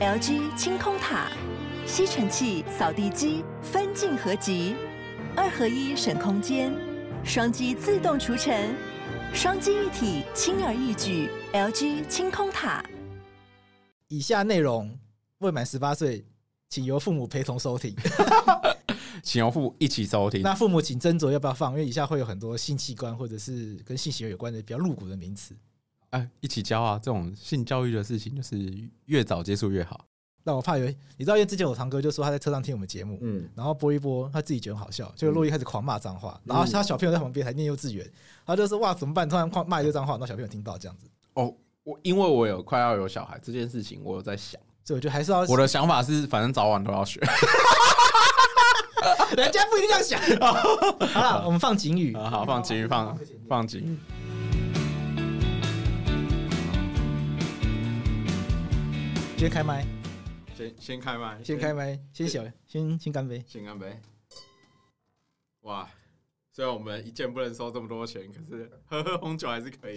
LG 清空塔，吸尘器、扫地机分镜合集，二合一省空间，双击自动除尘，双击一体轻而易举。LG 清空塔。以下内容未满十八岁，请由父母陪同收听。请由父母一起收听。那父母请斟酌要不要放，因为以下会有很多性器官或者是跟性行为有关的比较露骨的名词。哎，一起教啊！这种性教育的事情，就是越早接触越好。那我怕有，你知道，因为之前我堂哥就说他在车上听我们节目，嗯，然后播一播，他自己觉得很好笑，就洛伊开始狂骂脏话，然后他小朋友在旁边还念幼稚园，他就说哇怎么办？突然狂骂一堆脏话，让小朋友听到这样子。哦，我因为我有快要有小孩这件事情，我有在想，所以我觉得还是要。我的想法是，反正早晚都要学。人家不一定这样想。好了，我们放警语，好，放警语，放放警语。先开麦，先先开麦，先开麦，先小，先先干杯，先干杯。哇，虽然我们一件不能收这么多钱，可是喝喝 红酒还是可以。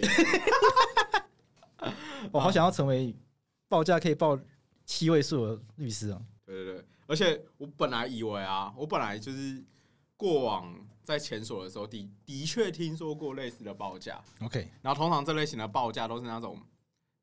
我好想要成为报价可以报七位数的律师啊！对对对，而且我本来以为啊，我本来就是过往在前所的时候的的确听说过类似的报价。OK，然后通常这类型的报价都是那种。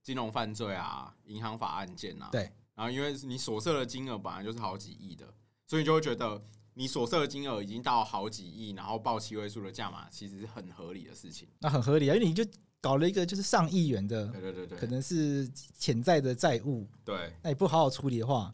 金融犯罪啊，银行法案件啊，对，然后因为你所涉的金额本来就是好几亿的，所以你就会觉得你所涉的金额已经到好几亿，然后报七位数的价码，其实是很合理的事情。那很合理啊，因为你就搞了一个就是上亿元的，对对对对，可能是潜在的债务，对，那你不好好处理的话。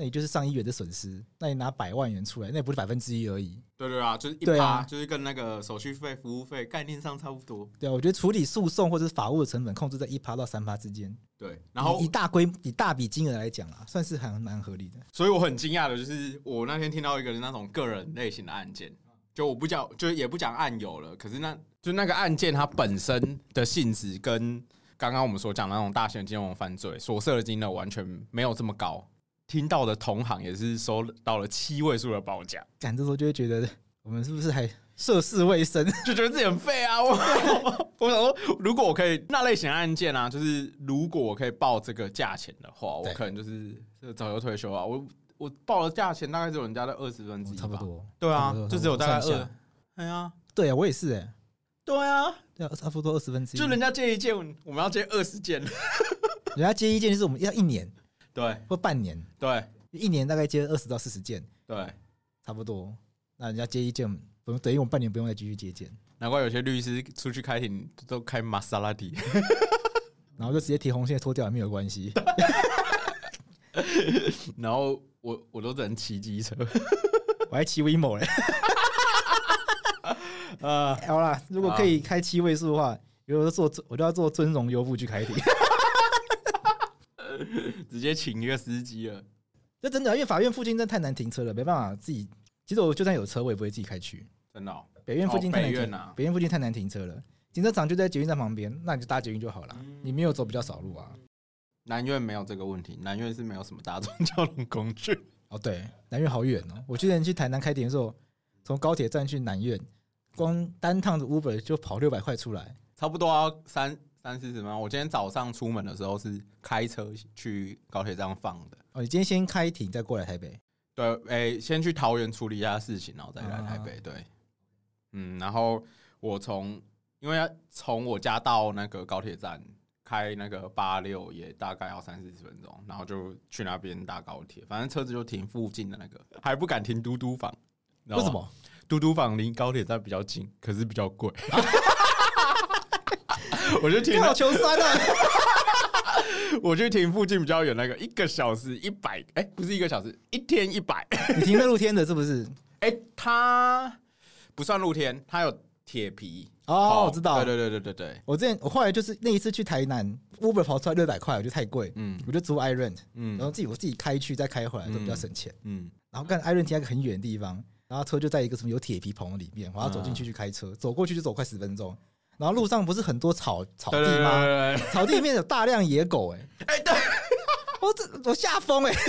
那你就是上亿元的损失，那你拿百万元出来，那也不是百分之一而已。对对啊，就是一趴，啊、就是跟那个手续费、服务费概念上差不多。对啊，我觉得处理诉讼或者是法务的成本控制在一趴到三趴之间。对，然后以，大规以大笔金额来讲啊，算是还蛮合理的。所以我很惊讶的就是，我那天听到一个那种个人类型的案件，就我不讲，就也不讲案由了。可是那就那个案件它本身的性质跟刚刚我们所讲的那种大型金融犯罪所涉的金额完全没有这么高。听到的同行也是收到了七位数的报价，赶这时候就会觉得我们是不是还涉世未深，就觉得自己很废啊！我 我想说，如果我可以那类型案件啊，就是如果我可以报这个价钱的话，我可能就是早就退休啊。我我报的价钱大概只有人家的二十分之一，差不多。对啊，就只有大概二。哎呀，对啊，我也是哎。对啊，对啊，差不多二十分之一。就人家接一件，我们要接二十件。人家接一件就是我们要一年。对，或半年，对，一年大概接二十到四十件，对，差不多。那人家接一件，不用等于我们半年不用再继续接件。难怪有些律师出去开庭都开玛莎拉蒂，然后就直接提红线脱掉也没有关系。然后我我都只能骑机车，我还骑 WeMo 嘞。啊，好啦，如果可以开七位数的话，比如说做我就要做尊荣优步去开庭。直接请一个司机了，这真的，因为法院附近真的太难停车了，没办法自己。其实我就算有车，我也不会自己开去。真的，北院附近太难停，北院附近太难停车了。停车场就在捷运站旁边，那你就搭捷运就好了。你没有走比较少路啊。南苑没有这个问题，南苑是没有什么大众交通工具。哦，对，南苑好远哦。我之前去台南开庭的时候，从高铁站去南苑，光单趟的 Uber 就跑六百块出来，差不多要三。三四十吗？我今天早上出门的时候是开车去高铁站放的。哦，你今天先开庭再过来台北？对，诶、欸，先去桃园处理一下事情，然后再来台北。对，嗯，然后我从因为从我家到那个高铁站开那个八六也大概要三四十分钟，然后就去那边搭高铁，反正车子就停附近的那个，还不敢停嘟嘟房。为什么？嘟嘟房离高铁站比较近，可是比较贵。我就停，好求酸啊！我就停附近比较远那个，一个小时一百，哎，不是一个小时，一天一百。你停在露天的，是不是？哎，它不算露天，它有铁皮。哦，我知道。对对对对对对。我之前我后来就是那一次去台南，Uber 跑出来六百块，我觉得太贵。嗯，我就租 iRent，嗯，然后自己我自己开去再开回来都比较省钱。嗯，然后看 iRent 停在一个很远的地方，然后车就在一个什么有铁皮棚里面，我要走进去去开车，走过去就走快十分钟。然后路上不是很多草草地吗？对对对对，草地里面有大量野狗、欸，哎，哎，对，我这我吓疯哎！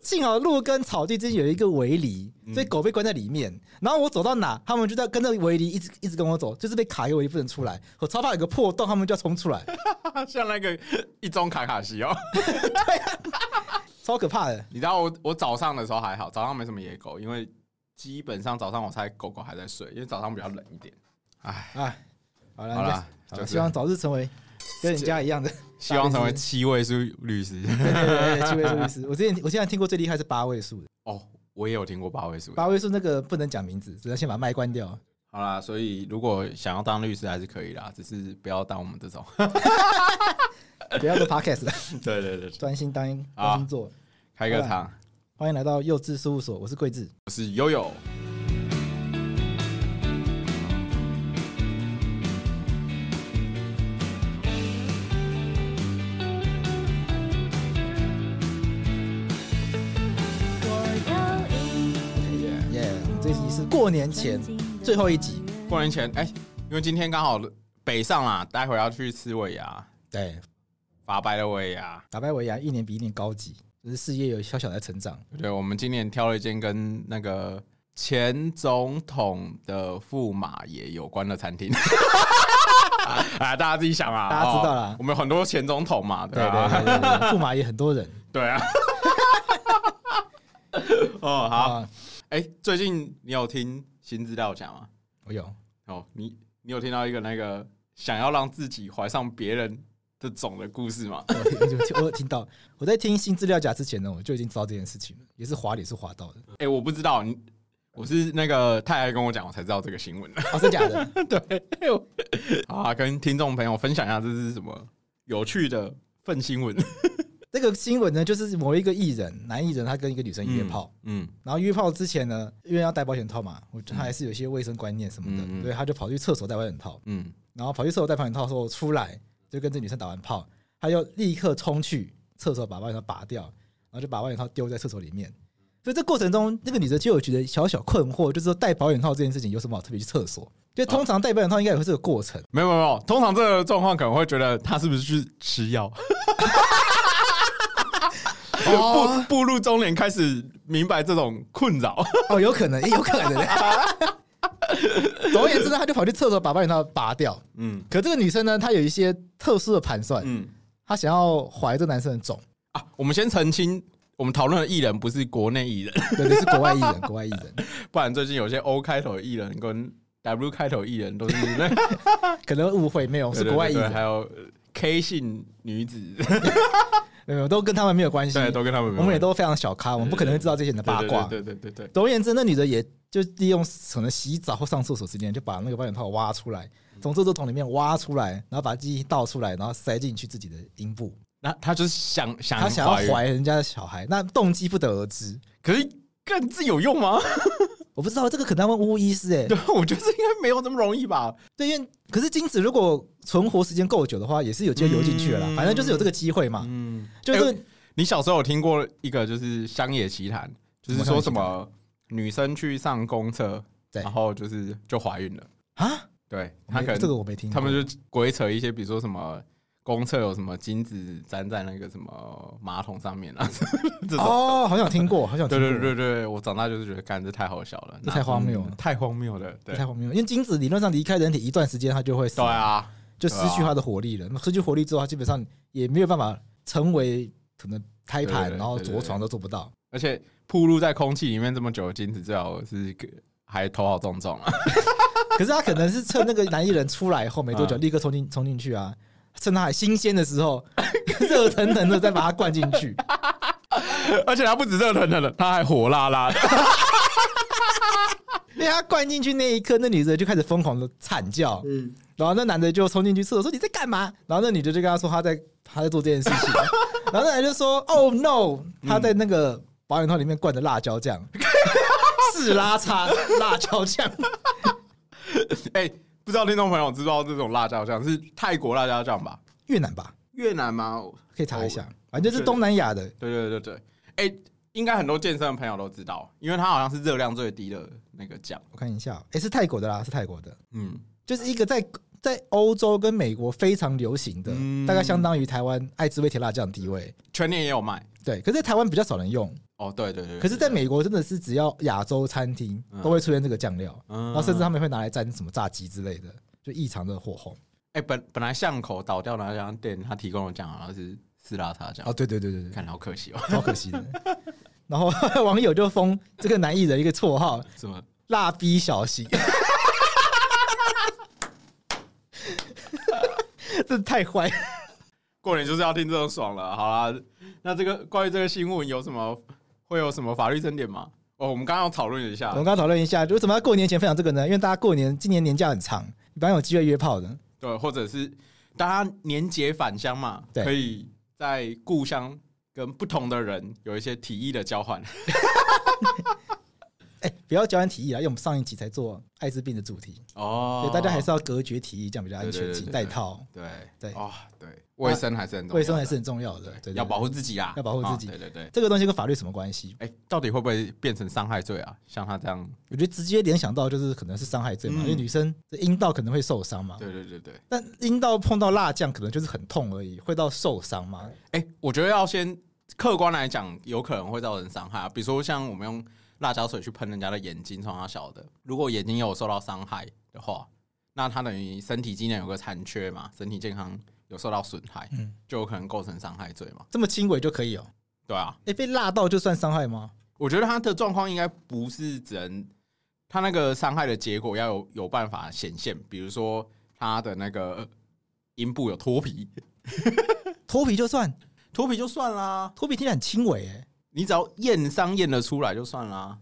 幸好路跟草地之间有一个围篱，所以狗被关在里面。然后我走到哪，他们就在跟着围篱一直一直跟我走，就是被卡一个围篱不能出来。我超怕有个破洞，他们就要冲出来，像那个一中卡卡西哦，对啊，超可怕的。你知道我我早上的时候还好，早上没什么野狗，因为基本上早上我猜狗狗还在睡，因为早上比较冷一点。哎哎，好了好了，就希望早日成为跟人家一样的。希望成为七位数律师，对对对，七位数律师。我之前我现在听过最厉害是八位数的哦，我也有听过八位数。八位数那个不能讲名字，只能先把麦关掉。好啦，所以如果想要当律师还是可以啦，只是不要当我们这种，不要做 podcast 了。对对对，专心当专心做，开个场。欢迎来到幼稚事务所，我是桂智，我是悠悠。过年前最后一集，过年前哎、欸，因为今天刚好北上啦，待会要去吃尾牙，对，法白的尾牙，法白尾牙一年比一年高级，就是事业有小小的成长。对，我们今年挑了一间跟那个前总统的驸马爷有关的餐厅。啊，大家自己想啊，大家知道了，我们有很多前总统嘛，对吧？对对对，驸马爷很多人，对啊。哦，好。哎、欸，最近你有听新资料夹吗？我有。哦，你你有听到一个那个想要让自己怀上别人的种的故事吗？我有听到。我在听新资料夹之前呢，我就已经知道这件事情了，也是滑脸是滑到的。哎、欸，我不知道，你我是那个太太跟我讲，我才知道这个新闻的。哦，是假的？对。好啊，跟听众朋友分享一下，这是什么有趣的粪新闻。这个新闻呢，就是某一个艺人，男艺人，他跟一个女生约炮，嗯，嗯，然后约炮之前呢，因为要戴保险套嘛，我觉得他还是有些卫生观念什么的，嗯、所以他就跑去厕所戴保险套，嗯，然后跑去厕所戴保险套的时候出来，就跟这女生打完炮，他就立刻冲去厕所把保险套拔掉，然后就把保险套丢在厕所里面。所以这过程中，那个女的就有觉得小小困惑，就是说戴保险套这件事情有什么好特别去厕所？就通常戴保险套应该也会是个过程，没有没有，通常这个状况可能会觉得他是不是去吃药？步步入中年，开始明白这种困扰哦，有可能，有可能。总而言之呢，他就跑去厕所把保险套拔掉。嗯，可这个女生呢，她有一些特殊的盘算。嗯，她想要怀这男生的种啊。我们先澄清，我们讨论的艺人不是国内艺人，对，是国外艺人，国外艺人。不然最近有些 O 开头的艺人跟 W 开头艺人都是 可能误会，没有是国外艺人，还有 K 姓女子。没有，都跟他们没有关系。对，都跟他们没有。我们也都非常小咖，我们不可能会知道这些人的八卦。对对对对。总而言之，那女的也就利用可能洗澡或上厕所时间，就把那个保险套挖出来，从厕所桶里面挖出来，然后把记忆倒出来，然后塞进去自己的阴部。那她就是想想，她想要怀人家的小孩，那动机不得而知。可是干这有用吗？我不知道这个可能要问巫医师哎。对，我觉得应该没有这么容易吧。对，因为可是精子如果存活时间够久的话，也是有机会游进去了啦。反正就是有这个机会嘛。嗯，就是。你小时候有听过一个就是乡野奇谈，就是说什么女生去上公厕，然后就是就怀孕了啊？对，他可能这个我没听过，他们就鬼扯一些，比如说什么公厕有什么精子粘在那个什么马桶上面啊？哦，好像听过，好像对对对对，我长大就是觉得，干这太好笑了，这太荒谬了，太荒谬了，对，太荒谬了。因为精子理论上离开人体一段时间，它就会死，对啊，就失去它的活力了。失去活力之后，它基本上也没有办法成为可能。胎盘，然后着床都做不到，而且暴露在空气里面这么久的精子，最好是还头好重重啊。可是他可能是趁那个男艺人出来后没多久，立刻冲进冲进去啊，趁它还新鲜的时候，热腾腾的再把它灌进去。而且它不止热腾腾的，它还火辣辣的。因为他灌进去那一刻，那女的就开始疯狂的惨叫，嗯，然后那男的就冲进去厕所说：“你在干嘛？”然后那女的就跟他说：“她在她在做这件事情。” 然后那男就说：“Oh no！” 他在那个保险套里面灌的辣椒酱，是拉叉辣椒酱。哎，不知道听众朋友知道这种辣椒酱是泰国辣椒酱吧？越南吧？越南吗？可以查一下，反正就是东南亚的。对对对对，哎，应该很多健身的朋友都知道，因为它好像是热量最低的那个酱。我看一下，哎，是泰国的啦，是泰国的。嗯，就是一个在。在欧洲跟美国非常流行的，大概相当于台湾爱滋味甜辣酱的地位，全年也有卖。对，可是在台湾比较少人用哦，对对对。可是，在美国真的是只要亚洲餐厅都会出现这个酱料，然后甚至他们会拿来沾什么炸鸡之类的，就异常的火红。哎，本本来巷口倒掉那家店，他提供的酱好像是斯拉茶酱。哦，对对对对对，看来好可惜哦，好可惜的。然后网友就封这个男艺人一个绰号，什么“蜡笔小新”，这太坏。过年就是要听这种爽了。好啦，那这个关于这个新闻有什么会有什么法律争点吗？哦，我们刚刚讨论一下，我们刚刚讨论一下，为什么要过年前分享这个呢？因为大家过年今年年假很长，一般有机会约炮的，对，或者是大家年节返乡嘛，对可以在故乡跟不同的人有一些体液的交换。哎、欸，不要交换体液啊！因为我们上一集才做艾滋病的主题哦，所以大家还是要隔绝体液，这样比较安全，戴套。对对哦，对，卫生还是很重卫生还是很重要的，对，要保护自己啊，要保护自己。对对对，这个东西跟法律什么关系？哎，到底会不会变成伤害罪啊？像他这样，我觉得直接联想到就是可能是伤害罪嘛，因为女生的阴道可能会受伤嘛。对对对对，但阴道碰到辣酱可能就是很痛而已，会到受伤吗？哎，我觉得要先客观来讲，有可能会造成伤害啊，比如说像我们用。辣椒水去喷人家的眼睛，从他小的，如果眼睛有受到伤害的话，那他等于身体机能有个残缺嘛，身体健康有受到损害，嗯，就有可能构成伤害罪嘛。这么轻微就可以哦？对啊，哎，被辣到就算伤害吗？我觉得他的状况应该不是只能他那个伤害的结果要有有办法显现，比如说他的那个阴部有脱皮，脱皮就算脱皮就算啦，脱皮听起来很轻微哎。你只要验伤验得出来就算啦。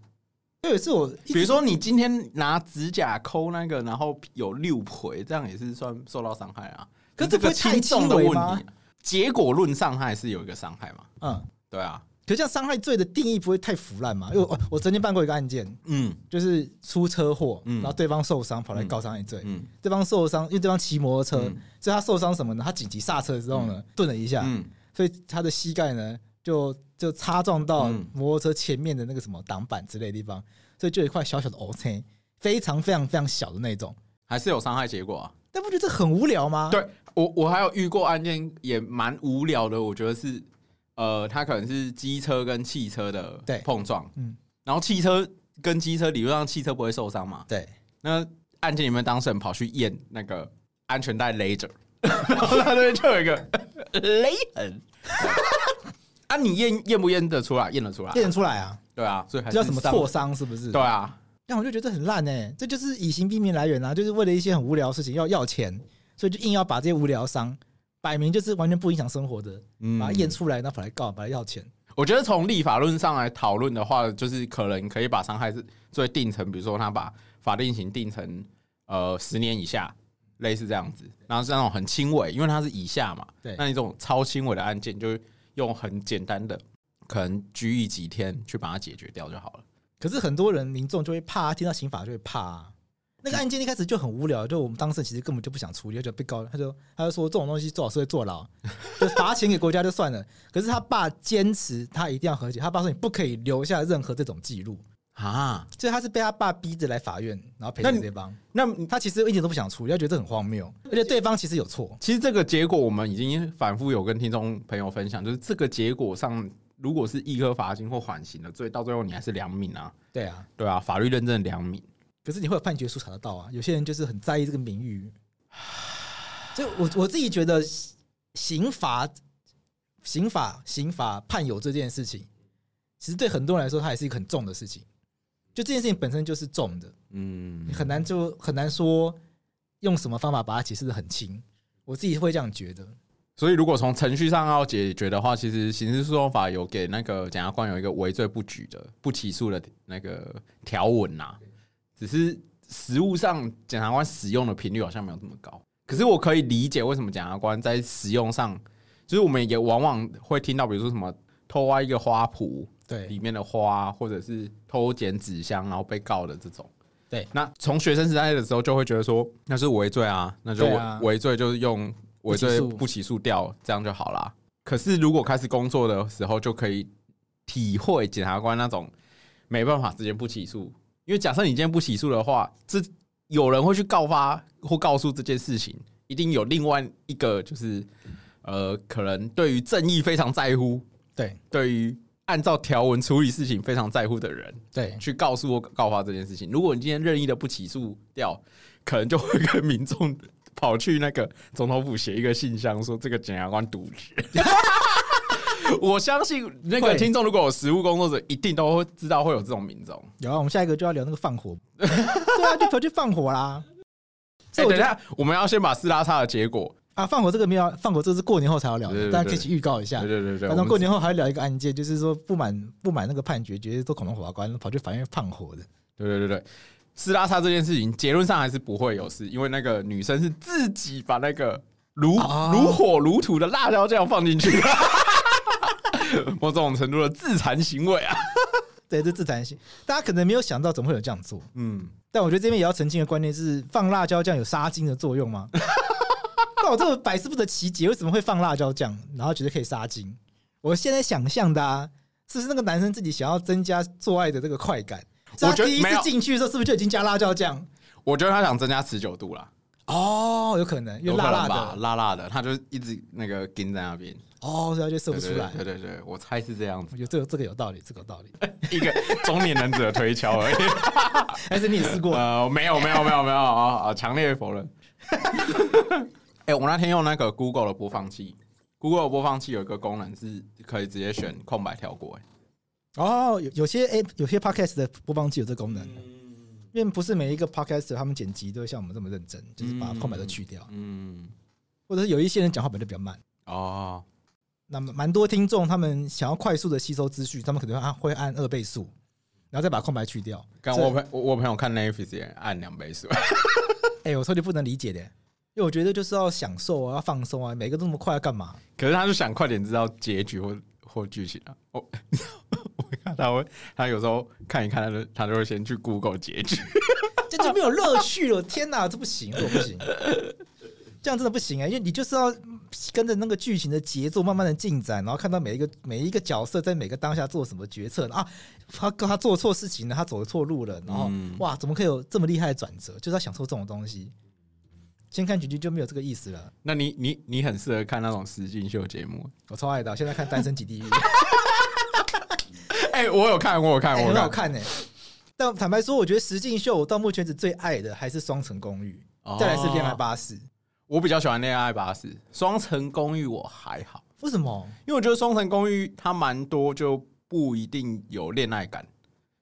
对，是我，比如说你今天拿指甲抠那个，然后有六回，这样也是算受到伤害啊。可是这个轻重的问题，结果论伤害是有一个伤害嘛？嗯，对啊。可是这样伤害罪的定义不会太腐烂嘛？因为我我曾经办过一个案件，嗯，就是出车祸，然后对方受伤跑来告伤害罪，嗯，对方受伤，因为对方骑摩托车，所以他受伤什么呢？他紧急刹车之后呢，顿了一下，嗯，所以他的膝盖呢。就就擦撞到摩托车前面的那个什么挡板之类的地方，所以就有一块小小的凹坑非常非常非常小的那种，还是有伤害结果啊？但不觉得这很无聊吗？对我，我还有遇过案件也蛮无聊的，我觉得是呃，它可能是机车跟汽车的碰撞，嗯，然后汽车跟机车理论上汽车不会受伤嘛？对，那案件里面当事人跑去验那个安全带勒着，然后他那边就有一个勒痕。啊，你验验不验得出来？验得出来，验得出来啊！对啊，所以还叫什么挫伤是不是？对啊，但我就觉得这很烂哎，这就是以刑逼民来源啊，就是为了一些很无聊的事情要要钱，所以就硬要把这些无聊伤摆明就是完全不影响生活的，把它验出来，然后跑来告，把它要钱。我觉得从立法论上来讨论的话，就是可能可以把伤害罪定成，比如说他把法定刑定成呃十年以下，类似这样子，然后是那种很轻微，因为它是以下嘛，对，那你这种超轻微的案件就。用很简单的，可能拘役几天去把它解决掉就好了。可是很多人民众就会怕，听到刑法就会怕啊。那个案件一开始就很无聊，就我们当事人其实根本就不想处理，就被告，他就他就说这种东西最好是会坐牢，就罚钱给国家就算了。可是他爸坚持他一定要和解，他爸说你不可以留下任何这种记录。啊！所以他是被他爸逼着来法院，然后赔给对方。那他其实一点都不想处理，他觉得这很荒谬，而且对方其实有错。其实这个结果我们已经反复有跟听众朋友分享，就是这个结果上，如果是一颗罚金或缓刑的罪，到最后你还是良民啊。对啊，对啊，法律认证良民。可是你会有判决书查得到啊？有些人就是很在意这个名誉。所以我我自己觉得刑罚、刑法、刑法判有这件事情，其实对很多人来说，它也是一个很重的事情。就这件事情本身就是重的，嗯，你很难就很难说用什么方法把它解释的很轻，我自己会这样觉得。所以如果从程序上要解决的话，其实刑事诉讼法有给那个检察官有一个围罪不举的不起诉的那个条文呐，只是实务上检察官使用的频率好像没有这么高。可是我可以理解为什么检察官在使用上，就是我们也往往会听到，比如说什么偷挖一个花圃。对，里面的花，或者是偷捡纸箱，然后被告的这种，对，那从学生时代的时候就会觉得说那是违罪啊，那就违罪就是用违罪不起诉掉，这样就好啦。可是如果开始工作的时候，就可以体会检察官那种没办法直接不起诉，因为假设你今天不起诉的话，这有人会去告发或告诉这件事情，一定有另外一个就是呃，可能对于正义非常在乎，对，对于。按照条文处理事情非常在乎的人，对，去告诉我告发这件事情。如果你今天任意的不起诉掉，可能就会跟民众跑去那个总统府写一个信箱，说这个检察官渎职。我相信那个听众如果有实务工作者，一定都会知道会有这种民众。有啊，我们下一个就要聊那个放火，对啊，就跑去放火啦。所以等一下我们要先把撕拉差的结果。啊，放火这个没有放火，这是过年后才要聊的，大家可以去预告一下。对对对对，反正过年后还要聊一个案件，就是说不满不满那个判决，觉得做恐龙法官跑去法院放火的。对对对对，撕拉叉这件事情结论上还是不会有事，因为那个女生是自己把那个如如火如荼的辣椒酱放进去，某种程度的自残行为啊。对，这自残行，大家可能没有想到怎么会有这样做。嗯，但我觉得这边也要澄清的观念是，放辣椒酱有杀精的作用吗？我这个百思不得其解，为什么会放辣椒酱，然后觉得可以杀精？我现在想象的啊，是不是那个男生自己想要增加做爱的这个快感？我觉得第一次进去的时候，是不是就已经加辣椒酱？我觉得他想增加持久度啦。哦，有可能，因为辣辣的，辣辣的，他就一直那个跟在那边。哦，所以他就射不出来。对对对，我猜是这样子。我觉得这个这个有道理，这个有道理。一个中年男子的推敲而已，还是你也试过？呃，没有没有没有没有啊啊！强烈否认。哎、欸，我那天用那个 Google 的播放器，Google 的播放器有一个功能是可以直接选空白跳过。哎，哦，有有些哎，有些 Podcast 的播放器有这功能，嗯、因为不是每一个 Podcast 他们剪辑都会像我们这么认真，就是把空白都去掉。嗯，或者是有一些人讲话本来就比较慢。哦，那么蛮多听众他们想要快速的吸收资讯，他们可能会按会按二倍速，然后再把空白去掉。刚我朋我我朋友看 Netflix 也按两倍速。哎、欸，我说你不能理解的。因为我觉得就是要享受啊，要放松啊，每个都那么快，要干嘛？可是他就想快点知道结局或或剧情啊。我 我看他会，他有时候看一看，他就他就会先去 Google 结局，这就没有乐趣了。天哪，这不行，这不行，这样真的不行啊！因为你就是要跟着那个剧情的节奏慢慢的进展，然后看到每一个每一个角色在每个当下做什么决策啊，他他做错事情了，他走错路了，然后、嗯、哇，怎么可以有这么厉害的转折？就是要享受这种东西。先看结局就没有这个意思了。那你你你很适合看那种实境秀节目，我超爱的。现在看《单身即地狱》，哎，我有看，我有看，我很好看呢。但坦白说，我觉得实境秀我到目前为止最爱的还是《双层公寓》，再来是《恋爱巴士》。我比较喜欢《恋爱巴士》，《双层公寓》我还好。为什么？因为我觉得《双层公寓》它蛮多就不一定有恋爱感，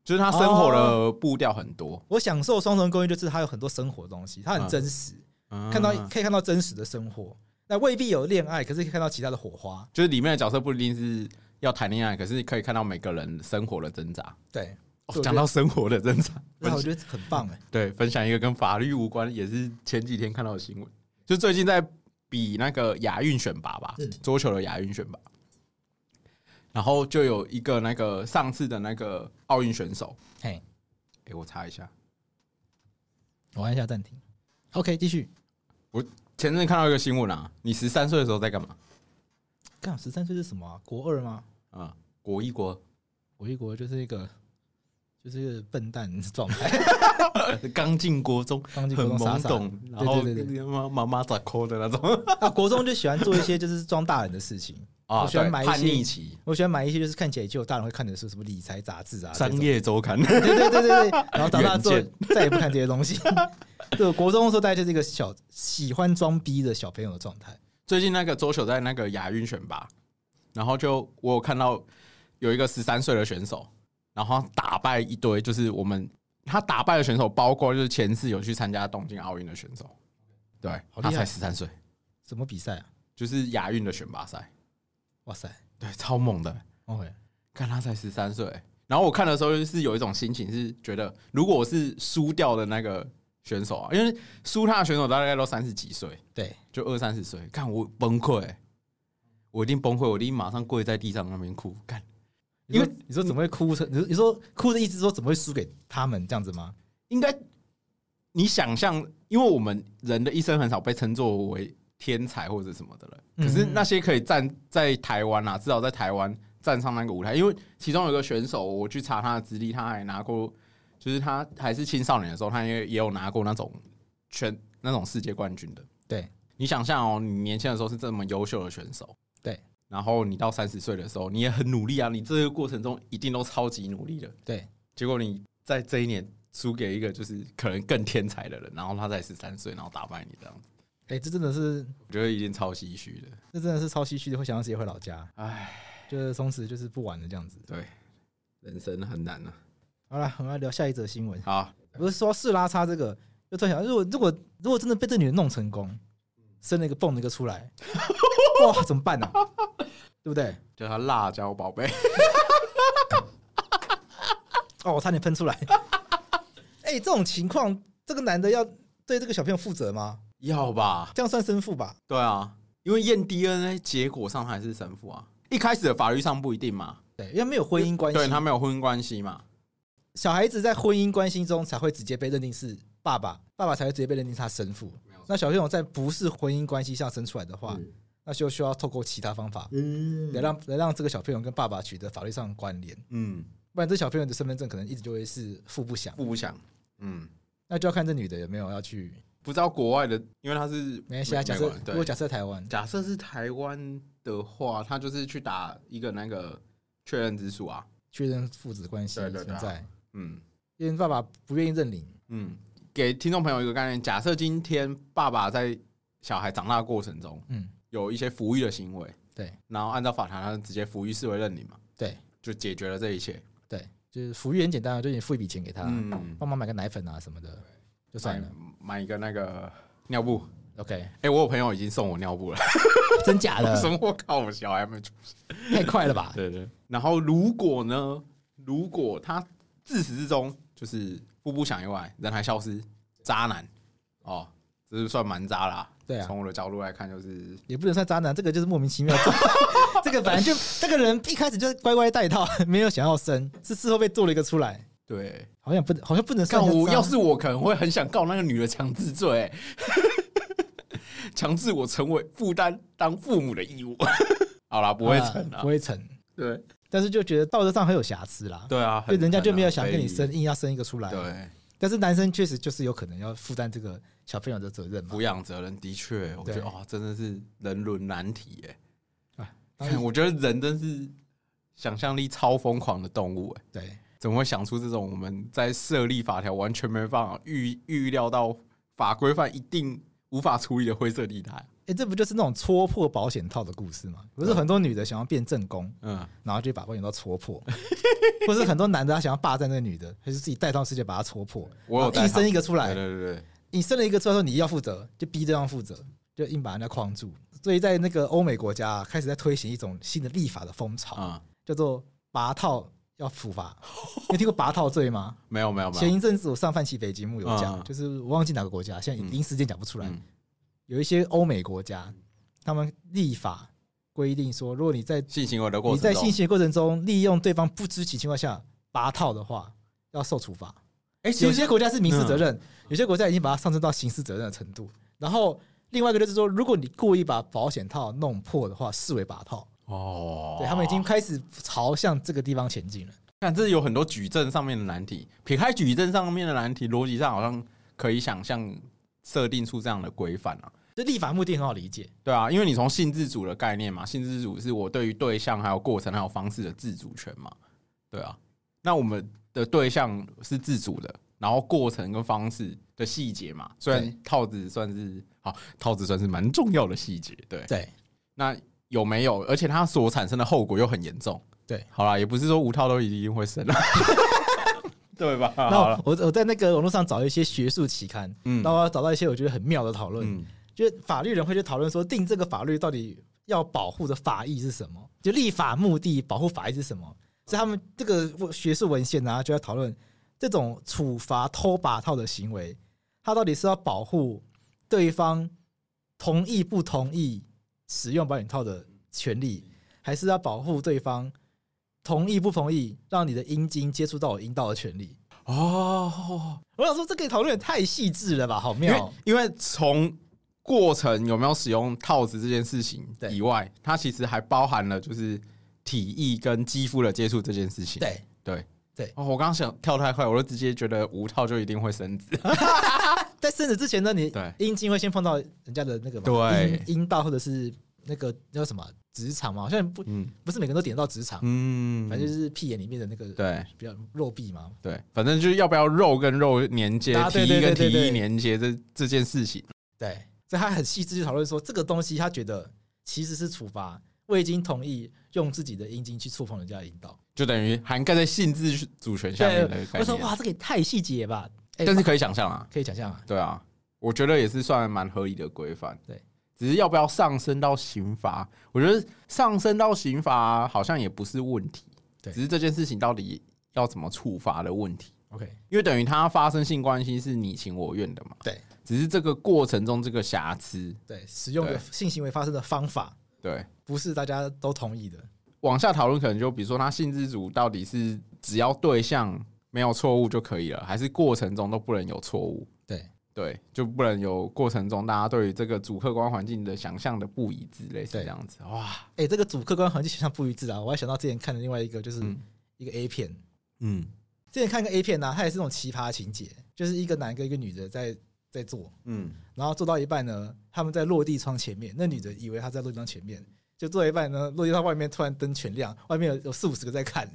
就是它生活的步调很多。我享受《双层公寓》就是它有很多生活的东西，它很真实。看到可以看到真实的生活，那未必有恋爱，可是可以看到其他的火花。就是里面的角色不一定是要谈恋爱，可是可以看到每个人生活的挣扎。对，讲到生活的挣扎，那我觉得很棒哎。对，分享一个跟法律无关，也是前几天看到的新闻，就最近在比那个亚运选拔吧，桌球的亚运选拔，然后就有一个那个上次的那个奥运选手，嘿，给我查一下，我按一下暂停。OK，继续。我前阵看到一个新闻啊，你十三岁的时候在干嘛？干十三岁是什么啊？国二吗？啊，国一国，国一国就是一个，就是一个笨蛋状态。刚进国中，刚进国中傻傻，对对对对，妈妈妈咋抠的那种。啊，国中就喜欢做一些就是装大人的事情。我喜欢买一些叛逆期，我喜欢买一些就是看起来就有大人会看的是，什么理财杂志啊，商业周刊。对对对对对，然后长大之后再也不看这些东西。对，国中的时候大概就是一个小喜欢装逼的小朋友的状态。最近那个周球在那个亚运选拔，然后就我有看到有一个十三岁的选手，然后打败一堆，就是我们他打败的选手，包括就是前次有去参加东京奥运的选手。对，他才十三岁，什么比赛啊？就是亚运的选拔赛。哇塞，对，超猛的。OK，看他才十三岁，然后我看的时候就是有一种心情，是觉得如果我是输掉的那个。选手啊，因为输他的选手大概都三十几岁，对，就二三十岁。看我崩溃，我一定崩溃，我一定马上跪在地上那边哭。看，因为你说怎么会哭成？你你说哭的意思说怎么会输给他们这样子吗？应该你想象，因为我们人的一生很少被称作为天才或者什么的了。可是那些可以站在台湾啊，至少在台湾站上那个舞台，因为其中有一个选手，我去查他的资历，他还拿过。就是他还是青少年的时候，他也也有拿过那种全那种世界冠军的。对，你想象哦，你年轻的时候是这么优秀的选手，对，然后你到三十岁的时候，你也很努力啊，你这个过程中一定都超级努力的。对，结果你在这一年输给一个就是可能更天才的人，然后他才十三岁，然后打败你这样子。哎，这真的是我觉得已经超唏嘘了。这真的是超唏嘘的，会想到直接回老家。哎，就是从此就是不玩了这样子。对，人生很难啊。好了，我们来聊下一则新闻。好，不是说四拉叉这个，就突然想，如果如果如果真的被这女人弄成功，生了一个蹦了一个出来，哇，怎么办呢、啊？对不对？叫他辣椒宝贝。哦，我差点喷出来。哎、欸，这种情况，这个男的要对这个小朋友负责吗？要吧，这样算生父吧？对啊，因为验 DNA 结果上还是生父啊。一开始的法律上不一定嘛。对，因为没有婚姻关系，对他没有婚姻关系嘛。小孩子在婚姻关系中才会直接被认定是爸爸，爸爸才会直接被认定是他生父。那小朋友在不是婚姻关系下生出来的话，那就需要透过其他方法，嗯，来让来让这个小朋友跟爸爸取得法律上的关联，嗯，不然这小朋友的身份证可能一直就会是父不详，父不详，嗯，那就要看这女的有没有要去，不知道国外的，因为他是没关系啊。假设如果假设台湾，假设是台湾的话，他就是去打一个那个确认之书啊，确认父子关系存在，嗯，因为爸爸不愿意认领，嗯，给听众朋友一个概念，假设今天爸爸在小孩长大的过程中，嗯。有一些抚育的行为，对，然后按照法条，他直接抚育视为认领嘛，对，就解决了这一切，对，就是抚育很简单，就你付一笔钱给他，嗯，帮忙买个奶粉啊什么的，就算了，买一个那个尿布，OK，哎，我有朋友已经送我尿布了，真假的？什么？我靠，我小孩没出生，太快了吧？对对。然后如果呢？如果他自始至终就是父不想意外，人还消失，渣男哦，这是算蛮渣啦。对啊，从我的角度来看，就是也不能算渣男，这个就是莫名其妙。这个反正就这个人一开始就乖乖戴套，没有想要生，是事后被做了一个出来。对，好像不，好像不能算。我要是我，可能会很想告那个女的强制罪，强制我成为负担当父母的义务。好啦，不会成，不会成。对，但是就觉得道德上很有瑕疵啦。对啊，对人家就没有想跟你生，硬要生一个出来。对，但是男生确实就是有可能要负担这个。小朋友的责任，抚养责任的确，我觉得哇，真的是人伦难题耶。我觉得人真是想象力超疯狂的动物哎。对，怎么会想出这种我们在设立法条完全没办法预预料到法规范一定无法处理的灰色地带？哎，这不就是那种戳破保险套的故事吗？不是很多女的想要变正宫，嗯，然后就把保险套戳破，或是很多男的他想要霸占那个女的，还是自己带套世界把它戳破，我硬生一个出来，对对对。你生了一个出来说你要负责，就逼对方负责，就硬把人家框住。所以在那个欧美国家开始在推行一种新的立法的风潮，叫做拔套要处罚。你听过拔套罪吗？没有没有。前一阵子我上范琪斐节目有讲，就是我忘记哪个国家，现在一时间讲不出来。有一些欧美国家，他们立法规定说，如果你在性行为的过程，你在性行为过程中利用对方不知情情况下拔套的话，要受处罚。哎，有些国家是民事责任，有些国家已经把它上升到刑事责任的程度。然后另外一个就是说，如果你故意把保险套弄破的话，视为拔套。哦，对，他们已经开始朝向这个地方前进了。但这有很多举证上面的难题，撇开举证上面的难题，逻辑上好像可以想象设定出这样的规范啊。这立法目的很好理解，对啊，因为你从性自主的概念嘛，性自主是我对于对象还有过程还有方式的自主权嘛，对啊，那我们。的对象是自主的，然后过程跟方式的细节嘛，虽然套子算是好，套子算是蛮重要的细节，对对。那有没有？而且它所产生的后果又很严重，对。好啦，也不是说无套都一定会生，对吧？那我我在那个网络上找一些学术期刊，嗯，然后找到一些我觉得很妙的讨论，嗯，就法律人会去讨论说，定这个法律到底要保护的法益是什么？就立法目的保护法益是什么？是他们这个学术文献啊，就在讨论这种处罚偷把套的行为，它到底是要保护对方同意不同意使用保险套的权利，还是要保护对方同意不同意让你的阴茎接触到我阴道的权利？哦，我想说这个讨论也太细致了吧，好妙！因为从过程有没有使用套子这件事情以外，它其实还包含了就是。体液跟肌肤的接触这件事情，对对对。哦，我刚刚想跳太快，我就直接觉得无套就一定会生子。在生子之前呢，你阴茎会先碰到人家的那个阴阴道或者是那个叫什么直肠嘛，好像不，嗯，不是每个人都点到直肠，嗯，反正就是屁眼里面的那个，对，比较肉壁嘛，对，反正就是要不要肉跟肉连接，体液跟体液连接这这件事情，对，所以他很细致去讨论说，这个东西他觉得其实是处罚未经同意用自己的阴茎去触碰人家的阴道，就等于涵盖在性自主权下面的。我说哇，这个也太细节吧，但是可以想象啊，可以想象啊，对啊，我觉得也是算蛮合理的规范，对。只是要不要上升到刑罚？我觉得上升到刑罚好像也不是问题。对，只是这件事情到底要怎么处罚的问题。OK，因为等于他发生性关系是你情我愿的嘛。对，只是这个过程中这个瑕疵，对，使用的性行为发生的方法，对，不是大家都同意的。往下讨论，可能就比如说他性自主到底是只要对象没有错误就可以了，还是过程中都不能有错误？对。对，就不能有过程中大家对于这个主客观环境的想象的不一致，类似这样子。哇，哎、欸，这个主客观环境想象不一致啊！我还想到之前看的另外一个，就是一个 A 片。嗯，之前看一个 A 片呢、啊，它也是那种奇葩情节，就是一个男跟一个女的在在做，嗯，然后做到一半呢，他们在落地窗前面，那女的以为他在落地窗前面，就做到一半呢，落地窗外面突然灯全亮，外面有有四五十个在看。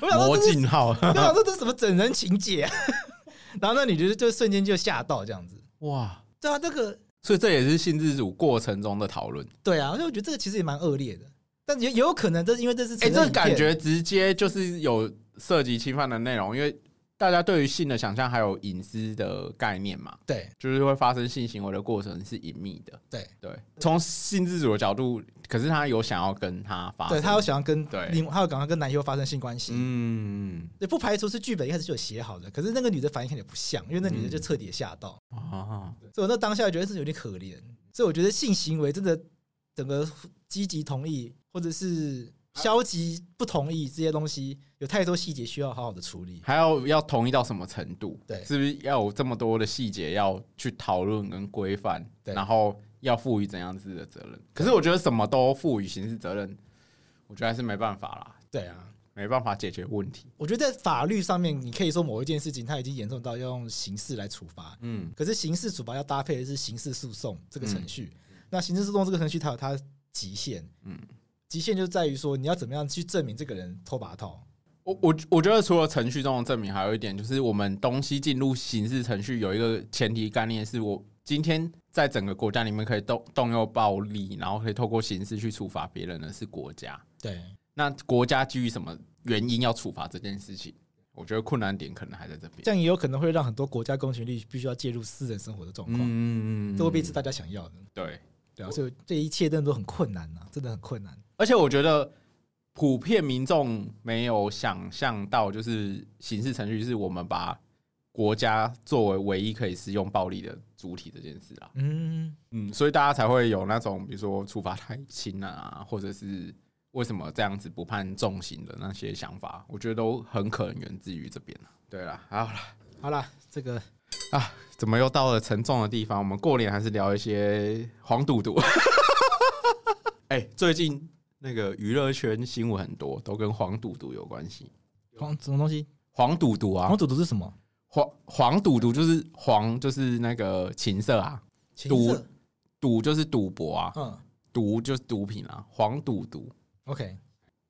魔镜号，我想说这是什么整人情节、啊？然后那女的就瞬间就吓到这样子，哇！对啊，这个，所以这也是性自主过程中的讨论。对啊，所以我觉得这个其实也蛮恶劣的，但也也有可能这是因为这是哎，这感觉直接就是有涉及侵犯的内容，因为。大家对于性的想象还有隐私的概念嘛？对，就是会发生性行为的过程是隐秘的。对对，从性自主的角度，可是他有想要跟他发生，对他有想要跟对，他有想要跟男友发生性关系。嗯，也不排除是剧本一开始就有写好的，可是那个女的反应看起来不像，因为那女的就彻底吓到啊，所以我那当下觉得是有点可怜。所以我觉得性行为真的整个积极同意或者是。消极不同意这些东西，有太多细节需要好好的处理，还要要同意到什么程度？对，是不是要有这么多的细节要去讨论跟规范？对，然后要赋予怎样子的责任？可是我觉得什么都赋予刑事责任，我觉得还是没办法啦。对啊，没办法解决问题。我觉得在法律上面，你可以说某一件事情它已经严重到要用刑事来处罚，嗯，可是刑事处罚要搭配的是刑事诉讼这个程序，嗯，那刑事诉讼这个程序它有它极限，嗯。极限就在于说，你要怎么样去证明这个人偷把套？我我我觉得除了程序中的证明，还有一点就是，我们东西进入刑事程序有一个前提概念，是我今天在整个国家里面可以动动用暴力，然后可以透过刑事去处罚别人的是国家。对，那国家基于什么原因要处罚这件事情？我觉得困难点可能还在这边。这样也有可能会让很多国家公权力必须要介入私人生活的状况。嗯，这未必是大家想要的。对。对啊，所以这一切真的都很困难呐，真的很困难。而且我觉得，普遍民众没有想象到，就是刑事程序是我们把国家作为唯一可以使用暴力的主体这件事啊。嗯嗯，所以大家才会有那种，比如说处罚太轻啊，或者是为什么这样子不判重刑的那些想法，我觉得都很可能源自于这边。对了，好了，好了，这个。啊，怎么又到了沉重的地方？我们过年还是聊一些黄赌毒。哎，最近那个娱乐圈新闻很多，都跟黄赌毒有关系。黄什么东西？黄赌毒啊！黄赌毒是什么？黄黄赌毒就是黄，就是那个情色啊。赌赌就是赌博啊。嗯。毒就是毒品啊。黄赌毒。OK。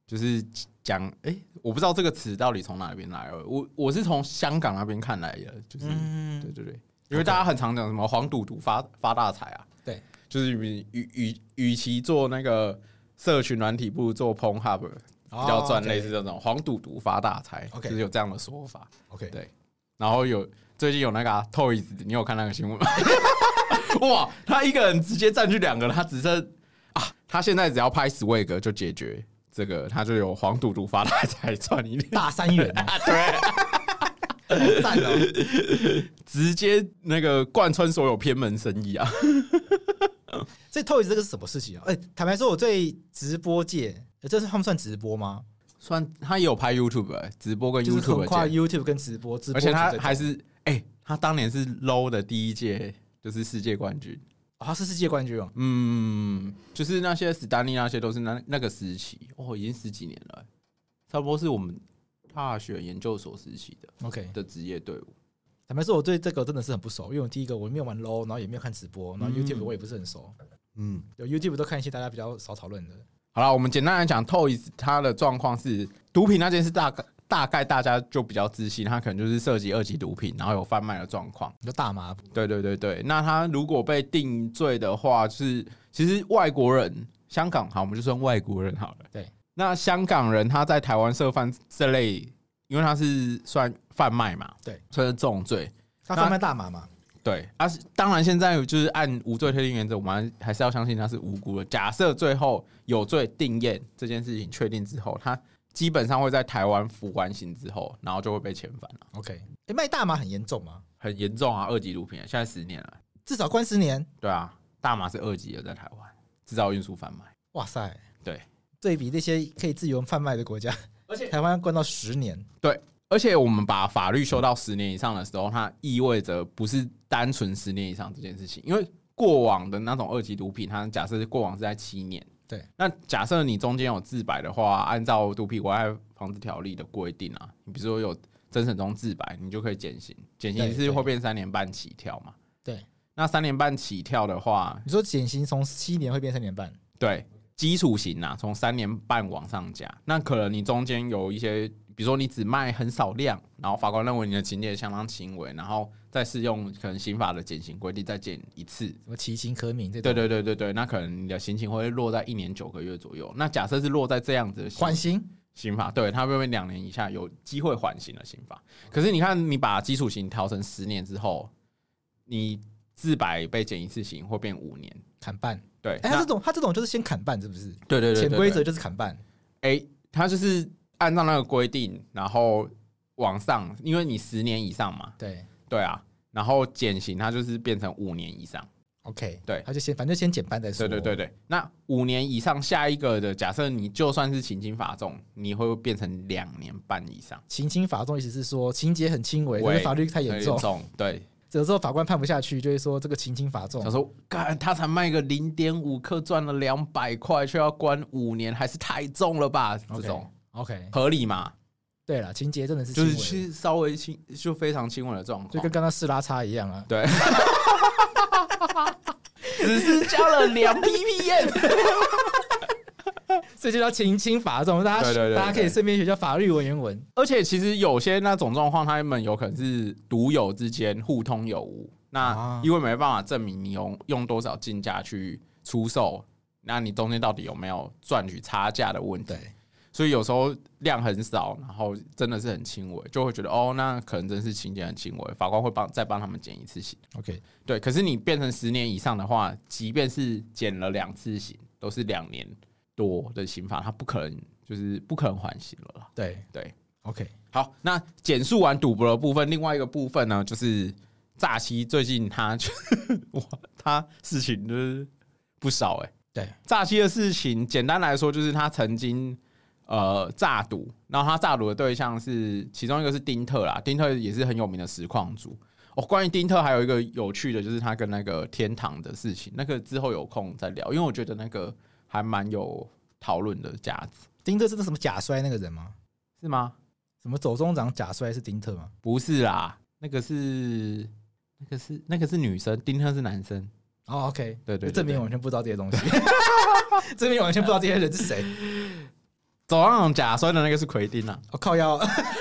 就是讲，哎、欸，我不知道这个词到底从哪边来了。我我是从香港那边看来的，就是，嗯、对对对，因为大家很常讲什么黄赌毒发发大财啊，对，就是与与与与其做那个社群软体，不如做 Pornhub 比较赚，类似这种黄赌毒发大财，OK，就是有这样的说法，OK，对。然后有最近有那个、啊、Toys，你有看那个新闻吗？哇，他一个人直接占据两个，他只剩啊，他现在只要拍 Swag 就解决。这个他就有黄赌毒发大财赚一大三元啊，对，赞哦，直接那个贯穿所有偏门生意啊。这 Toys 这个是什么事情啊？哎，坦白说，我对直播界，这是他们算直播吗？算，他也有拍 YouTube 直播跟 YouTube 跨 YouTube 跟直播，直播，而且他还是哎，他当年是 Low 的第一届就是世界冠军。他是世界冠军哦，嗯，就是那些史丹利那些都是那那个时期哦，已经十几年了，差不多是我们大学研究所时期的 OK 的职业队伍。坦白说，我对这个真的是很不熟，因为我第一个我没有玩 Low，然后也没有看直播，然后 YouTube 我也不是很熟。嗯，有 YouTube 都看一些大家比较少讨论的。好了，我们简单来讲，Toys 它的状况是毒品那件事，大概大概大家就比较自信，它可能就是涉及二级毒品，然后有贩卖的状况，就大麻。对对对对，那他如果被定罪的话，是其实外国人，香港好，我们就算外国人好了。对，那香港人他在台湾涉犯这类，因为他是算贩卖嘛，对，算是重罪，他贩卖大麻嘛。对，啊，当然现在就是按无罪推定原则，我们还是要相信他是无辜的。假设最后有罪定验这件事情确定之后，他基本上会在台湾服完刑之后，然后就会被遣返了。OK，哎、欸，卖大麻很严重吗？很严重啊，二级毒品，现在十年了，至少关十年。对啊，大麻是二级的，在台湾制造、运输、贩卖。哇塞，对，对比那些可以自由贩卖的国家，而且台湾要关到十年。对。而且我们把法律修到十年以上的时候，它意味着不是单纯十年以上这件事情，因为过往的那种二级毒品，它假设过往是在七年，对。那假设你中间有自白的话，按照毒品危害防治条例的规定啊，你比如说有侦审中自白，你就可以减刑，减刑是会变三年半起跳嘛？对。那三年半起跳的话，你说减刑从七年会变三年半？对，基础刑啊，从三年半往上加，那可能你中间有一些。比如说你只卖很少量，然后法官认为你的情节相当轻微，然后再适用可能刑法的减刑规定再减一次，什么其刑可悯这种。对对对对对，那可能你的刑期会落在一年九个月左右。那假设是落在这样子的缓刑刑法，对，他会不会两年以下有机会缓刑的刑法。可是你看，你把基础刑调成十年之后，你自白被减一次刑会变五年，砍半。对，哎、欸，他这种他这种就是先砍半，是不是？对对对，潜规则就是砍半。哎、欸，他就是。按照那个规定，然后往上，因为你十年以上嘛，对对啊，然后减刑，它就是变成五年以上。OK，对，他就先反正先减半再说。对对对对，那五年以上，下一个的假设你就算是情轻法重，你会变成两年半以上。情轻法重意思是说情节很轻微，因为法律太严重。重对，有时候法官判不下去，就会说这个情轻法重。他说，干他才卖个零点五克，赚了两百块，却要关五年，还是太重了吧这种 OK 合理嘛？对了，情节真的是就是轻稍微轻，就非常轻微的状况，就跟刚刚试拉差一样啊。对，只是加了两 ppm，这 就叫情轻法重。大家对对对对，大家可以顺便学学法律文言文。而且其实有些那种状况，他们有可能是独有之间互通有无。那因为没办法证明你用用多少进价去出售，那你中间到底有没有赚取差价的问题？所以有时候量很少，然后真的是很轻微，就会觉得哦，那可能真是情节很轻微，法官会帮再帮他们减一次刑。OK，对。可是你变成十年以上的话，即便是减了两次刑，都是两年多的刑罚，他不可能就是不可能缓刑了。对对，OK。好，那简述完赌博的部分，另外一个部分呢，就是诈欺。最近他哇，他事情就是不少哎、欸。对，诈欺的事情，简单来说就是他曾经。呃，诈赌，然后他诈赌的对象是其中一个是丁特啦，丁特也是很有名的实况主哦。关于丁特还有一个有趣的，就是他跟那个天堂的事情，那个之后有空再聊，因为我觉得那个还蛮有讨论的价值。丁特是那什么假摔那个人吗？是吗？什么走中长假摔是丁特吗？不是啦，那个是那个是那个是女生，丁特是男生。哦，OK，对对，证明我完全不知道这些东西，证明完全不知道这些人是谁。走廊假摔的那个是奎丁啊，我、哦、靠腰，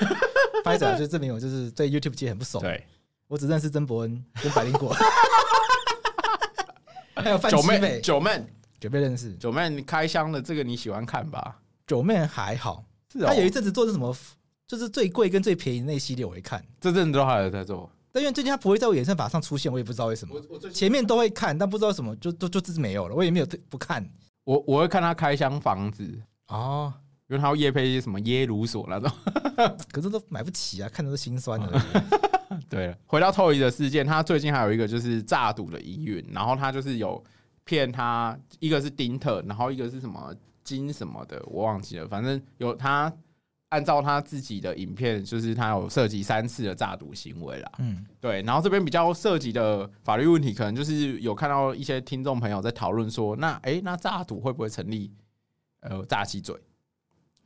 拍手就证明我就是对 YouTube 界很不熟。对，我只认识曾伯恩跟百灵果，还有范九妹，九妹，九妹认识。九妹，你开箱的这个你喜欢看吧？九妹还好，是哦。他有一阵子做的什么，就是最贵跟最便宜的那一系列，我会看。这阵子都还有在做，但因为最近他不会在我演算法上出现，我也不知道为什么。前面都会看，但不知道什么就就就就是没有了，我也没有不看。我我会看他开箱房子哦。因为他要夜配一些什么耶鲁索那种，可是都买不起啊，看着都心酸的。对了，回到 Toy 的事件，他最近还有一个就是诈赌的疑云，然后他就是有骗他，一个是丁特，然后一个是什么金什么的，我忘记了，反正有他按照他自己的影片，就是他有涉及三次的诈赌行为啦。嗯，对，然后这边比较涉及的法律问题，可能就是有看到一些听众朋友在讨论说，那哎、欸，那诈赌会不会成立呃诈欺罪？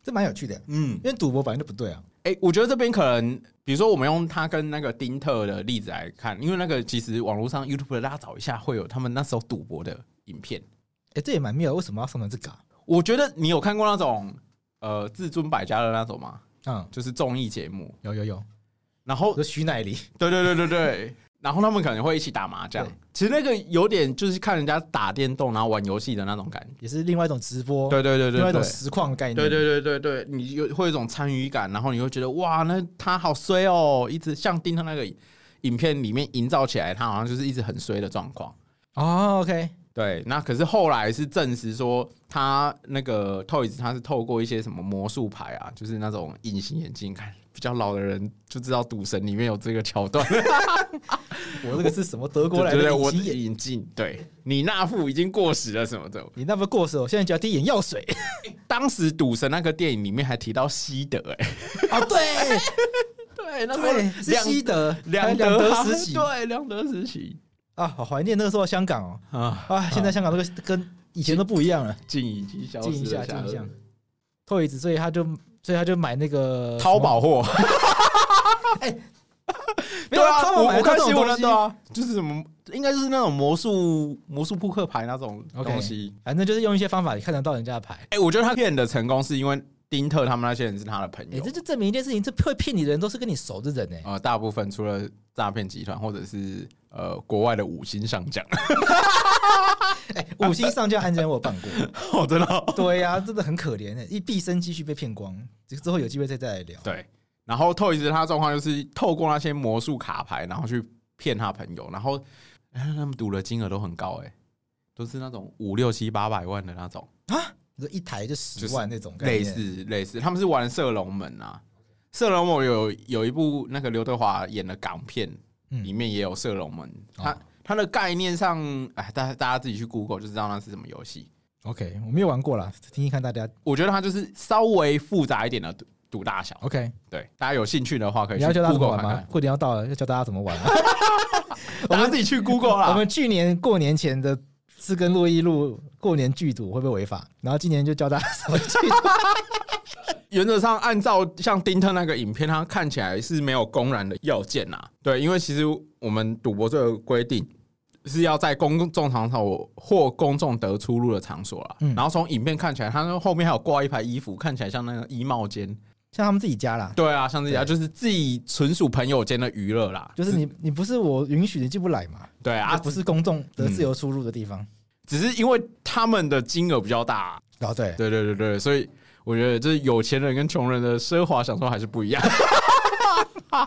这蛮有趣的，嗯，因为赌博本来就不对啊。哎，我觉得这边可能，比如说我们用他跟那个丁特的例子来看，因为那个其实网络上 YouTube 大家找一下会有他们那时候赌博的影片，哎，这也蛮妙，为什么要上传这个？我觉得你有看过那种呃至尊百家的那种吗？嗯，就是综艺节目，有有有。然后徐乃麟，对对对对对。然后他们可能会一起打麻将，其实那个有点就是看人家打电动然后玩游戏的那种感觉，也是另外一种直播，对对对对，另外一种实况的概念，对对对对对，你有会有一种参与感，然后你会觉得哇，那他好衰哦，一直像盯他那个影片里面营造起来，他好像就是一直很衰的状况。哦，OK，对，那可是后来是证实说，他那个 Toys 他是透过一些什么魔术牌啊，就是那种隐形眼镜看。比较老的人就知道《赌神》里面有这个桥段。我这个是什么德国来的隐形眼镜？对，你那副已经过时了什么的？你那副过时，我现在就要滴眼药水。当时《赌神》那个电影里面还提到西德，哎，哦，对，对，那对是西德，两两德时期，对，两德时期啊，好怀念那个时候香港哦，啊啊，现在香港这个跟以前都不一样了，静已经消失了，静一下，静一下，透一次，所以他就。所以他就买那个淘宝货，哎，没有，他们买这种东西啊，就是什么，应该就是那种魔术魔术扑克牌那种东西，反正就是用一些方法，你看得到人家的牌。哎，我觉得他骗的成功是因为丁特他们那些人是他的朋友，哎，这就证明一件事情，这会骗你的人都是跟你熟的人呢。呃，大部分除了诈骗集团或者是呃国外的五星上将。哎，五星上将案件我有办过，我，真的，对呀，真的很可怜哎，一毕生积蓄被骗光，这个之后有机会再再来聊。对，然后 Toys 他的状况就是透过那些魔术卡牌，然后去骗他朋友，然后他们赌的金额都很高，哎，都是那种五六七八百万的那种。啊，你说一台就十万那种，类似类似，他们是玩射龙门啊，射龙门有有一部那个刘德华演的港片，里面也有射龙门，它。它的概念上，哎，大家大家自己去 Google 就知道那是什么游戏。OK，我没有玩过啦，听听看大家。我觉得它就是稍微复杂一点的赌赌大小。OK，对，大家有兴趣的话可以去 Google 看看。你要教大家怎么玩吗？过年要到了，要教大家怎么玩吗？我们自己去 Google 啦。我们去年过年前的是跟洛伊路过年剧组会不会违法？然后今年就教大家怎么去。原则上，按照像丁特那个影片，它看起来是没有公然的要件呐。对，因为其实我们赌博这个规定是要在公众场所或公众得出入的场所啦。然后从影片看起来，它后面还有挂一排衣服，看起来像那个衣帽间，像他们自己家啦。对啊，像自己家，就是自己纯属朋友间的娱乐啦。就是你你不是我允许你进不来嘛？对啊，不是公众的自由出入的地方。只是因为他们的金额比较大。啊，对对对对对，所以。我觉得就是有钱人跟穷人的奢华享受还是不一样。哦，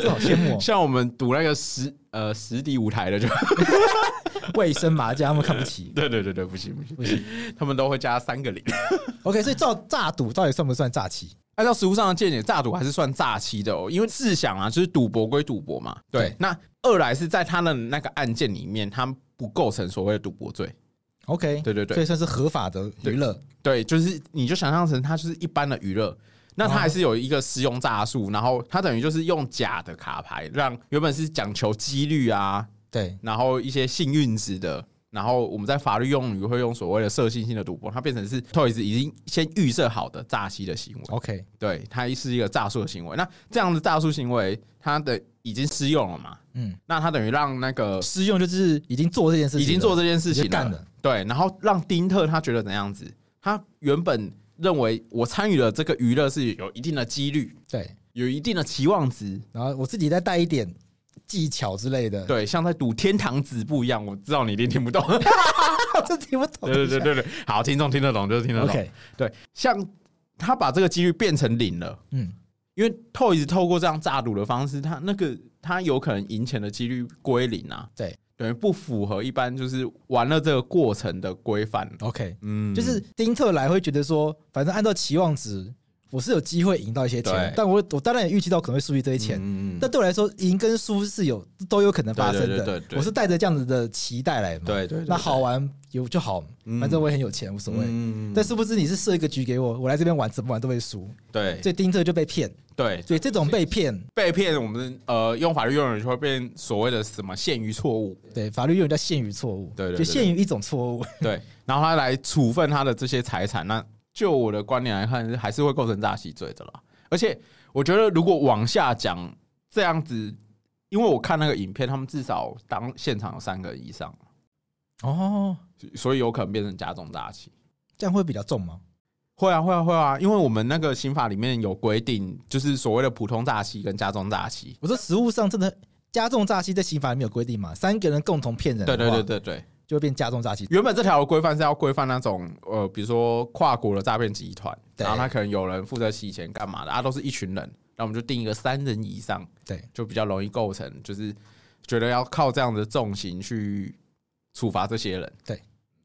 这好羡慕。像我们赌那个实呃实体舞台的就 卫生麻将，他们看不起。对对对对，不行不行不行，他们都会加三个零。OK，所以照诈赌到底算不算诈欺？按照实务上的见解，诈赌还是算诈欺的哦。因为试想啊，就是赌博归赌博嘛。对。对那二来是在他的那个案件里面，他不构成所谓的赌博罪。OK，对对对，所以算是合法的娱乐。对，就是你就想象成它就是一般的娱乐，那它还是有一个使用诈术，然后它等于就是用假的卡牌，让原本是讲求几率啊，对，然后一些幸运值的，然后我们在法律用语会用所谓的设性性的赌博，它变成是 Toys 已经先预设好的诈欺的行为。OK，对，它是一个诈术的行为。那这样的诈术行为，它的已经施用了嘛？嗯，那它等于让那个施用就是已经做这件事情，已经做这件事情干了。对，然后让丁特他觉得怎样子？他原本认为我参与了这个娱乐是有一定的几率，对，有一定的期望值，然后我自己再带一点技巧之类的，对，像在赌天堂子不一样。我知道你一定听不懂，这听不懂。对对对对对，好，听众听得懂就是听得懂。对，像他把这个几率变成零了，嗯，因为透一直透过这样诈赌的方式，他那个他有可能赢钱的几率归零啊，对。等于不符合一般就是玩了这个过程的规范。OK，嗯，就是丁特来会觉得说，反正按照期望值，我是有机会赢到一些钱，但我我当然也预期到可能会输一堆钱。嗯，但对我来说，赢跟输是有都有可能发生的。我是带着这样子的期待来嘛。对对，那好玩有就好，反正我也很有钱，无所谓。但殊不知你是设一个局给我，我来这边玩怎么玩都会输。对，所以丁特就被骗。对，所以这种被骗，被骗，我们呃用法律用语就会变所谓的什么限于错误。对，法律用语叫限于错误。对对，就限于一种错误。对，然后他来处分他的这些财产，那就我的观点来看，还是会构成诈欺罪的啦。而且我觉得，如果往下讲这样子，因为我看那个影片，他们至少当现场有三个人以上。哦，所以有可能变成加重诈欺。这样会比较重吗？会啊，会啊，会啊，因为我们那个刑法里面有规定，就是所谓的普通诈欺跟加重诈欺。我说实务上真的加重诈欺在刑法里面有规定吗？三个人共同骗人，对对对对对，就会变加重诈欺。原本这条规范是要规范那种呃，比如说跨国的诈骗集团，然后他可能有人负责洗钱干嘛的，啊，都是一群人，那我们就定一个三人以上，对，就比较容易构成，就是觉得要靠这样的重刑去处罚这些人，对，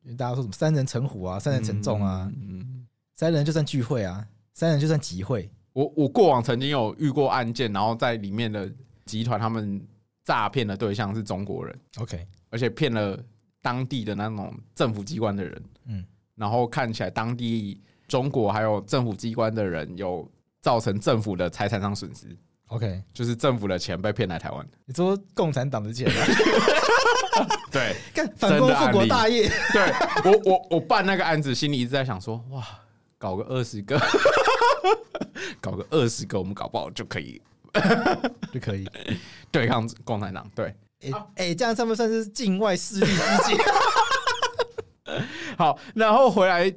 因为大家说什么三人成虎啊，三人成众啊，嗯。三人就算聚会啊，三人就算集会。我我过往曾经有遇过案件，然后在里面的集团，他们诈骗的对象是中国人，OK，而且骗了当地的那种政府机关的人，嗯，然后看起来当地中国还有政府机关的人有造成政府的财产上损失，OK，就是政府的钱被骗来台湾。你说共产党的钱？对，干反攻复国大业。对我我我办那个案子，心里一直在想说，哇。搞个二十个，搞个二十个，我们搞不好就可以，就可以 对抗共产党。对，哎、欸欸，这样算不算是境外势力之间？好，然后回来，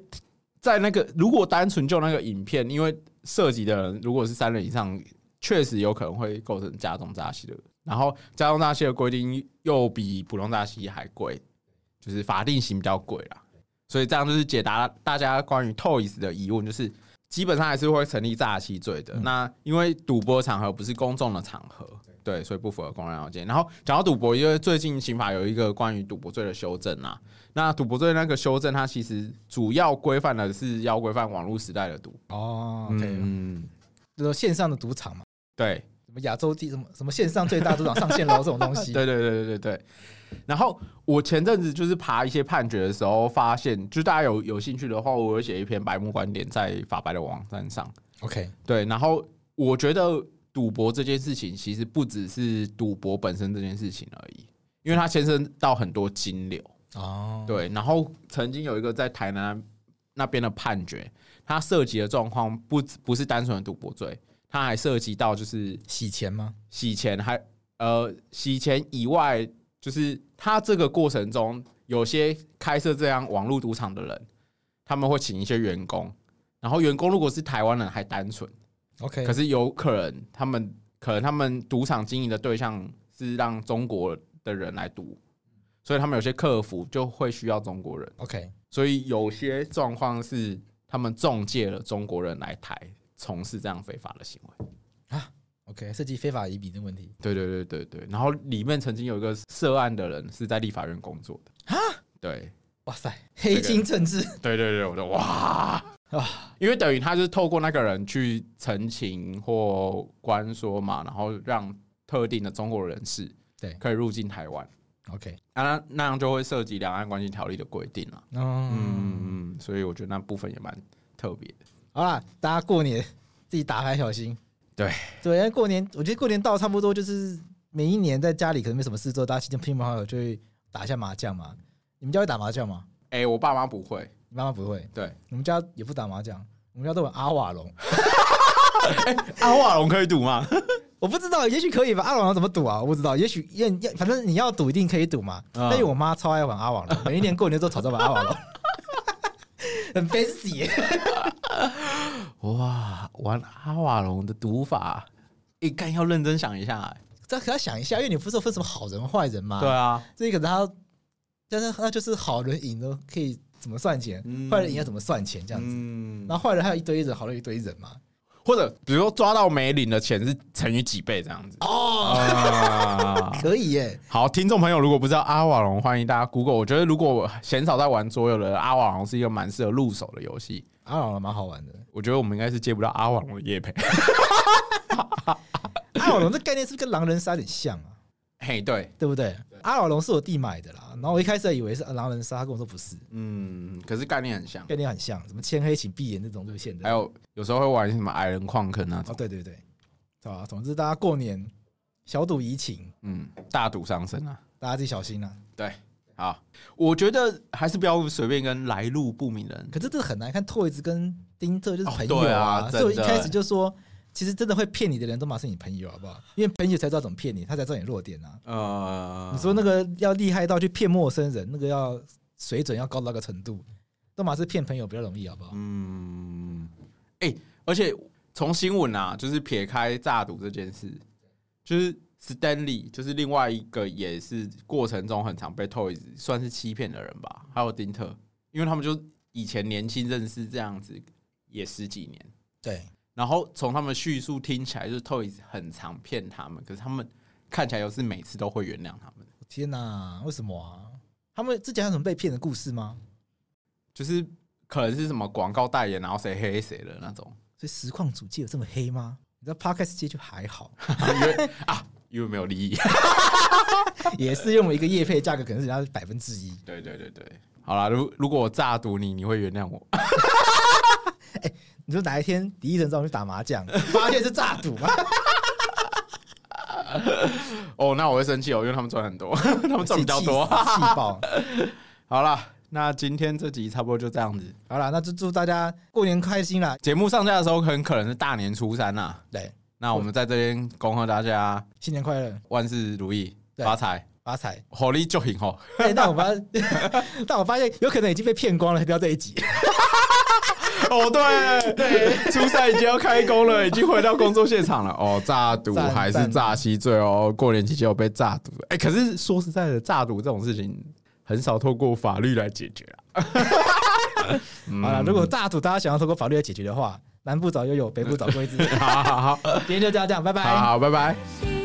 在那个如果单纯就那个影片，因为涉及的人如果是三人以上，确实有可能会构成加重诈欺的。然后加重诈欺的规定又比普通诈欺还贵，就是法定刑比较贵啦。所以这样就是解答大家关于 Toys 的疑问，就是基本上还是会成立诈欺罪的。那因为赌博场合不是公众的场合，对，所以不符合公然要件。然后讲到赌博，因为最近刑法有一个关于赌博罪的修正啊，那赌博罪那个修正，它其实主要规范的是要规范网络时代的赌哦，嗯，就说线上的赌场嘛，对，什么亚洲第什么什么线上最大赌场上线楼这种东西，对对对对对对。然后我前阵子就是爬一些判决的时候，发现，就大家有有兴趣的话，我会写一篇白目观点在法白的网站上。OK，对。然后我觉得赌博这件事情其实不只是赌博本身这件事情而已，因为它牵涉到很多金流。哦，对。然后曾经有一个在台南那边的判决，它涉及的状况不不是单纯的赌博罪，它还涉及到就是洗钱吗？洗钱还呃洗钱以外。就是他这个过程中，有些开设这样网络赌场的人，他们会请一些员工，然后员工如果是台湾人还单纯，OK，可是有可能他们可能他们赌场经营的对象是让中国的人来赌，所以他们有些客服就会需要中国人，OK，所以有些状况是他们中介了中国人来台从事这样非法的行为啊。OK，涉及非法移民的问题。对对对对对，然后里面曾经有一个涉案的人是在立法院工作的啊。对，哇塞，黑金政治。对对对，我说哇啊，因为等于他是透过那个人去陈情或关说嘛，然后让特定的中国人士对可以入境台湾。OK，那那样就会涉及两岸关系条例的规定了。嗯嗯，所以我觉得那部分也蛮特别的。好啦，大家过年自己打牌小心。对对，因为过年，我觉得过年到差不多就是每一年在家里可能没什么事做，大家亲戚朋友就会打一下麻将嘛。你们家会打麻将吗？哎、欸，我爸妈不会，你妈妈不会。对，我们家也不打麻将，我们家都玩阿瓦隆。欸、阿瓦隆可以赌吗？我不知道，也许可以吧。阿瓦隆怎么赌啊？我不知道，也许要要，反正你要赌一定可以赌嘛。但是我妈超爱玩阿瓦隆，每一年过年都吵着玩阿瓦隆，很 fancy。哇，玩阿瓦隆的赌法，一看要认真想一下。这可要想一下，因为你不是说分什么好人坏人吗？对啊，这个他，但是那就是好人赢了可以怎么算钱，坏人赢要怎么算钱这样子。然后坏人还有一堆人，好人一堆人嘛。或者比如说抓到没领的钱是乘以几倍这样子哦，可以耶。好，听众朋友如果不知道阿瓦隆，欢迎大家 Google。我觉得如果鲜少在玩桌游的阿瓦隆是一个蛮适合入手的游戏。阿瓦隆蛮好玩的，我觉得我们应该是接不到阿瓦隆的业配。阿瓦隆这概念是不是跟狼人杀有点像啊？嘿，对，对不对？阿瓦隆是我弟买的啦，然后我一开始还以为是狼人杀，他跟我说不是。嗯，可是概念很像，概念很像，什么千黑请闭眼那种路线的。还有有时候会玩什么矮人矿坑啊。哦，对对对，啊，总之大家过年小赌怡情，嗯，大赌伤身啊，大家自己小心啊。对。好，我觉得还是不要随便跟来路不明人。可是这很难看，Toys 跟丁特就是朋友啊，哦、啊所以我一开始就说，其实真的会骗你的人都嘛是你朋友，好不好？因为朋友才知道怎么骗你，他才知道你弱点啊。呃，你说那个要厉害到去骗陌生人，那个要水准要高到那个程度，都嘛是骗朋友比较容易，好不好？嗯，哎、欸，而且从新闻啊，就是撇开诈赌这件事，就是 Stanley，就是另外一个也是过程中很常被 Toys 算是欺骗的人吧，还有丁特，因为他们就以前年轻认识这样子也十几年，对。然后从他们叙述听起来，就是 Toys 很常骗他们，可是他们看起来又是每次都会原谅他们。天哪，为什么啊？他们之前有什么被骗的故事吗？就是可能是什么广告代言，然后谁黑谁的那种。所以实况主界有这么黑吗？你知道 Podcast 界就还好，因为啊，因为没有利益，也是用一个业配价格，可能是人家百分之一。对对对对，好啦，如如果我诈赌你，你会原谅我？哎、欸，你说哪一天第一人找我去打麻将，发现是诈赌吗？哦，那我会生气哦，因为他们赚很多，他们赚比较多，气爆。好了，那今天这集差不多就这样子。好了，那就祝大家过年开心啦！节目上架的时候很可能是大年初三啦。对，那我们在这边恭贺大家新年快乐，万事如意，发财发财，火力就行哦。哎，但我发，但我发现有可能已经被骗光了，不要这一集。哦，对对，初赛已经要开工了，已经回到工作现场了。哦，诈赌还是诈欺罪哦？过年期间有被诈赌，哎，可是说实在的，诈赌这种事情很少透过法律来解决啊。好了，如果诈赌大家想要透过法律来解决的话，南部早就有，北部早就会知道。好好好，今天就这样，这样，拜拜，好，拜拜。